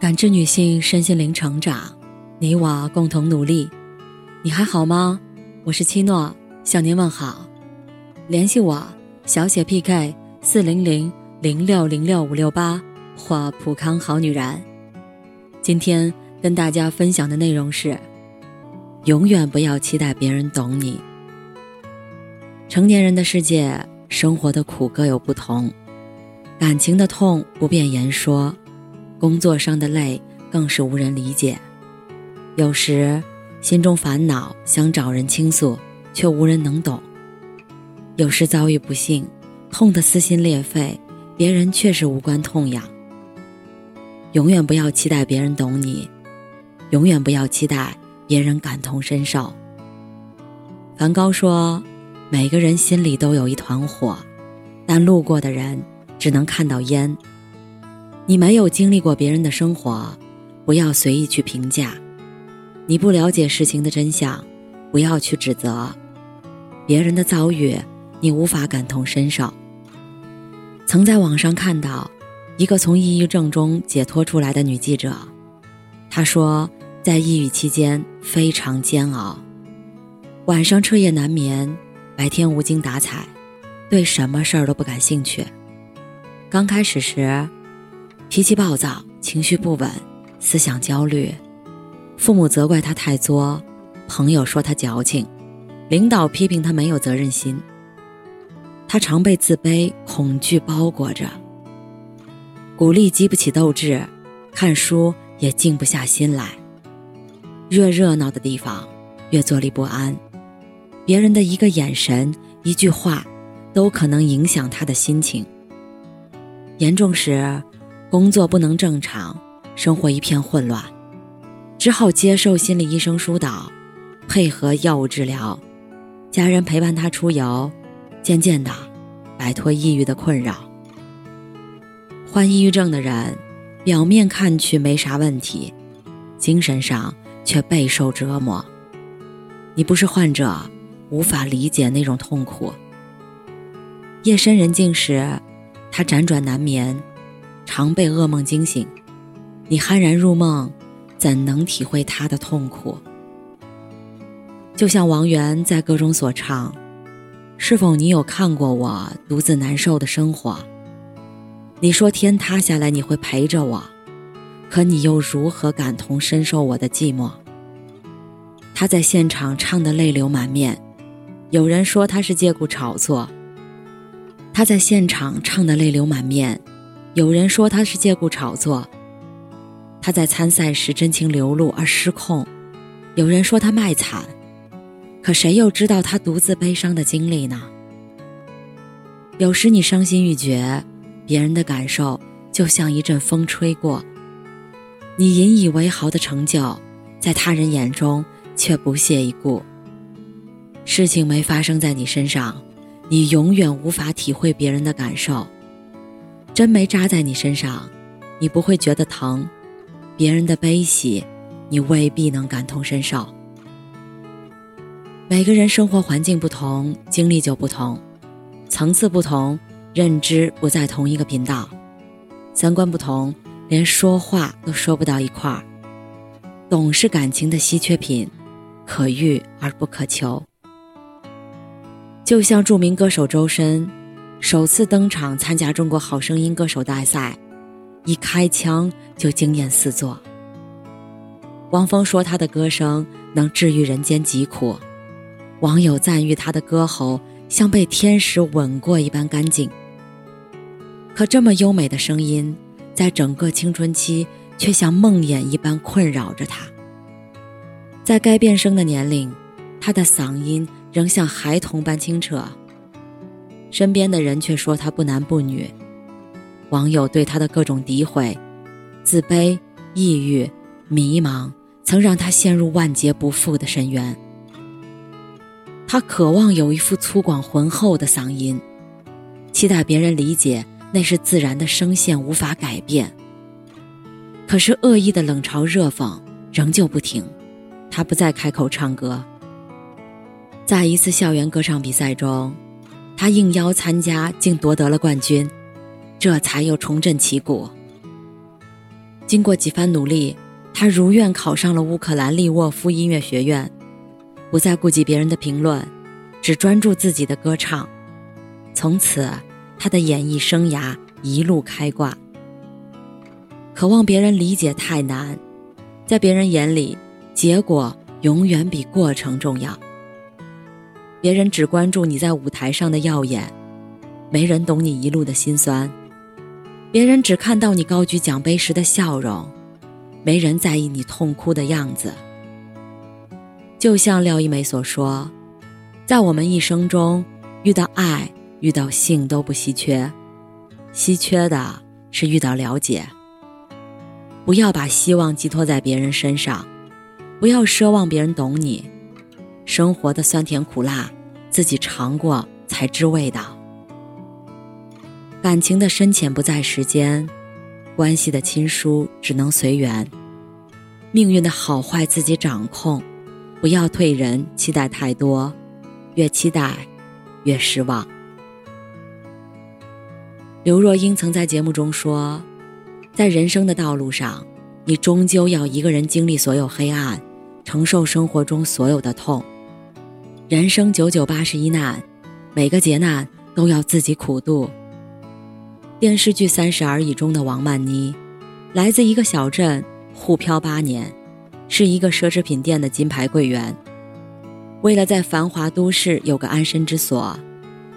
感知女性身心灵成长，你我共同努力。你还好吗？我是七诺，向您问好。联系我小写 PK 四零零零六零六五六八或普康好女人。今天跟大家分享的内容是：永远不要期待别人懂你。成年人的世界，生活的苦各有不同，感情的痛不便言说。工作上的累更是无人理解，有时心中烦恼想找人倾诉，却无人能懂；有时遭遇不幸，痛得撕心裂肺，别人却是无关痛痒。永远不要期待别人懂你，永远不要期待别人感同身受。梵高说：“每个人心里都有一团火，但路过的人只能看到烟。”你没有经历过别人的生活，不要随意去评价；你不了解事情的真相，不要去指责。别人的遭遇，你无法感同身受。曾在网上看到一个从抑郁症中解脱出来的女记者，她说，在抑郁期间非常煎熬，晚上彻夜难眠，白天无精打采，对什么事儿都不感兴趣。刚开始时。脾气暴躁，情绪不稳，思想焦虑，父母责怪他太作，朋友说他矫情，领导批评他没有责任心。他常被自卑、恐惧包裹着，鼓励激不起斗志，看书也静不下心来。越热闹的地方，越坐立不安，别人的一个眼神、一句话，都可能影响他的心情。严重时。工作不能正常，生活一片混乱，只好接受心理医生疏导，配合药物治疗，家人陪伴他出游，渐渐的摆脱抑郁的困扰。患抑郁症的人，表面看去没啥问题，精神上却备受折磨。你不是患者，无法理解那种痛苦。夜深人静时，他辗转难眠。常被噩梦惊醒，你酣然入梦，怎能体会他的痛苦？就像王源在歌中所唱：“是否你有看过我独自难受的生活？你说天塌下来你会陪着我，可你又如何感同身受我的寂寞？”他在现场唱得泪流满面，有人说他是借故炒作。他在现场唱得泪流满面。有人说他是借故炒作，他在参赛时真情流露而失控；有人说他卖惨，可谁又知道他独自悲伤的经历呢？有时你伤心欲绝，别人的感受就像一阵风吹过，你引以为豪的成就，在他人眼中却不屑一顾。事情没发生在你身上，你永远无法体会别人的感受。针没扎在你身上，你不会觉得疼；别人的悲喜，你未必能感同身受。每个人生活环境不同，经历就不同，层次不同，认知不在同一个频道，三观不同，连说话都说不到一块儿。懂是感情的稀缺品，可遇而不可求。就像著名歌手周深。首次登场参加《中国好声音》歌手大赛，一开腔就惊艳四座。汪峰说他的歌声能治愈人间疾苦，网友赞誉他的歌喉像被天使吻过一般干净。可这么优美的声音，在整个青春期却像梦魇一般困扰着他。在该变声的年龄，他的嗓音仍像孩童般清澈。身边的人却说他不男不女，网友对他的各种诋毁、自卑、抑郁、迷茫，曾让他陷入万劫不复的深渊。他渴望有一副粗犷浑厚的嗓音，期待别人理解那是自然的声线，无法改变。可是恶意的冷嘲热讽仍旧不停，他不再开口唱歌。在一次校园歌唱比赛中。他应邀参加，竟夺得了冠军，这才又重振旗鼓。经过几番努力，他如愿考上了乌克兰利沃夫音乐学院，不再顾及别人的评论，只专注自己的歌唱。从此，他的演艺生涯一路开挂。渴望别人理解太难，在别人眼里，结果永远比过程重要。别人只关注你在舞台上的耀眼，没人懂你一路的辛酸。别人只看到你高举奖杯时的笑容，没人在意你痛哭的样子。就像廖一梅所说，在我们一生中，遇到爱、遇到性都不稀缺，稀缺的是遇到了解。不要把希望寄托在别人身上，不要奢望别人懂你。生活的酸甜苦辣，自己尝过才知味道。感情的深浅不在时间，关系的亲疏只能随缘。命运的好坏自己掌控，不要对人期待太多，越期待越失望。刘若英曾在节目中说，在人生的道路上，你终究要一个人经历所有黑暗，承受生活中所有的痛。人生九九八十一难，每个劫难都要自己苦度。电视剧《三十而已》中的王曼妮，来自一个小镇，沪漂八年，是一个奢侈品店的金牌柜员。为了在繁华都市有个安身之所，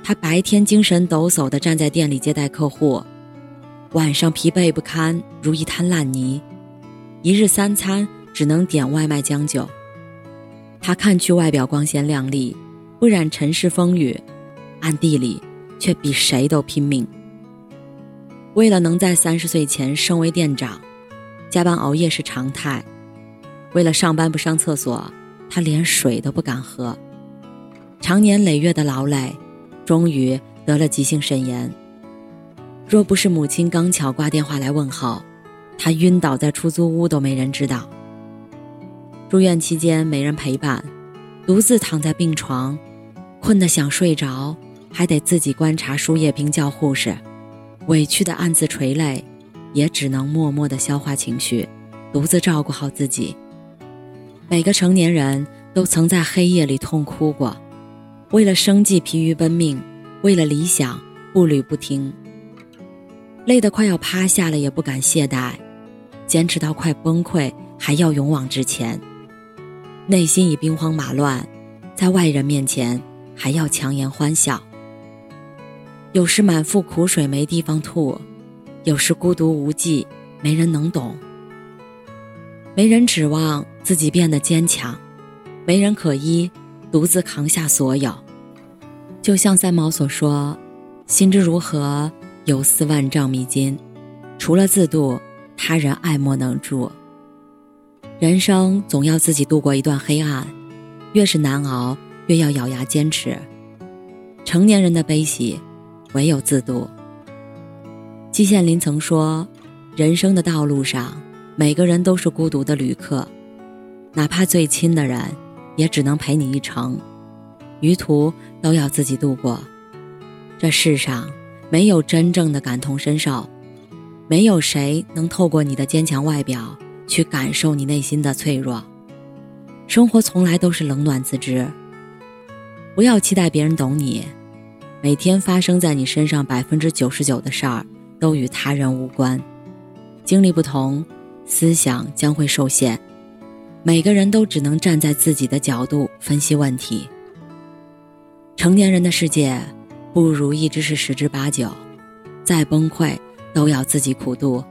她白天精神抖擞地站在店里接待客户，晚上疲惫不堪，如一滩烂泥。一日三餐只能点外卖将就。他看去外表光鲜亮丽，不染尘世风雨，暗地里却比谁都拼命。为了能在三十岁前升为店长，加班熬夜是常态。为了上班不上厕所，他连水都不敢喝。长年累月的劳累，终于得了急性肾炎。若不是母亲刚巧挂电话来问候，他晕倒在出租屋都没人知道。住院期间没人陪伴，独自躺在病床，困得想睡着，还得自己观察输液瓶叫护士。委屈的暗自垂泪，也只能默默的消化情绪，独自照顾好自己。每个成年人都曾在黑夜里痛哭过，为了生计疲于奔命，为了理想步履不停，累得快要趴下了也不敢懈怠，坚持到快崩溃还要勇往直前，内心已兵荒马乱，在外人面前还要强颜欢笑。有时满腹苦水没地方吐，有时孤独无际没人能懂。没人指望自己变得坚强，没人可依，独自扛下所有。就像三毛所说：“心之如何，有似万丈迷津，除了自渡，他人爱莫能助。”人生总要自己度过一段黑暗，越是难熬，越要咬牙坚持。成年人的悲喜。唯有自渡。季羡林曾说：“人生的道路上，每个人都是孤独的旅客，哪怕最亲的人，也只能陪你一程，余途都要自己度过。这世上没有真正的感同身受，没有谁能透过你的坚强外表去感受你内心的脆弱。生活从来都是冷暖自知，不要期待别人懂你。”每天发生在你身上百分之九十九的事儿，都与他人无关。经历不同，思想将会受限。每个人都只能站在自己的角度分析问题。成年人的世界，不如意之事十之八九，再崩溃都要自己苦度，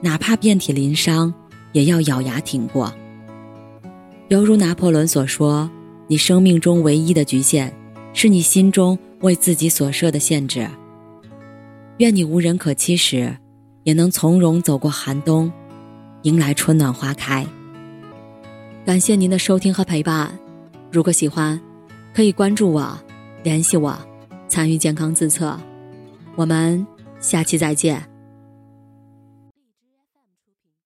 哪怕遍体鳞伤，也要咬牙挺过。犹如拿破仑所说：“你生命中唯一的局限，是你心中。”为自己所设的限制。愿你无人可欺时，也能从容走过寒冬，迎来春暖花开。感谢您的收听和陪伴。如果喜欢，可以关注我，联系我，参与健康自测。我们下期再见。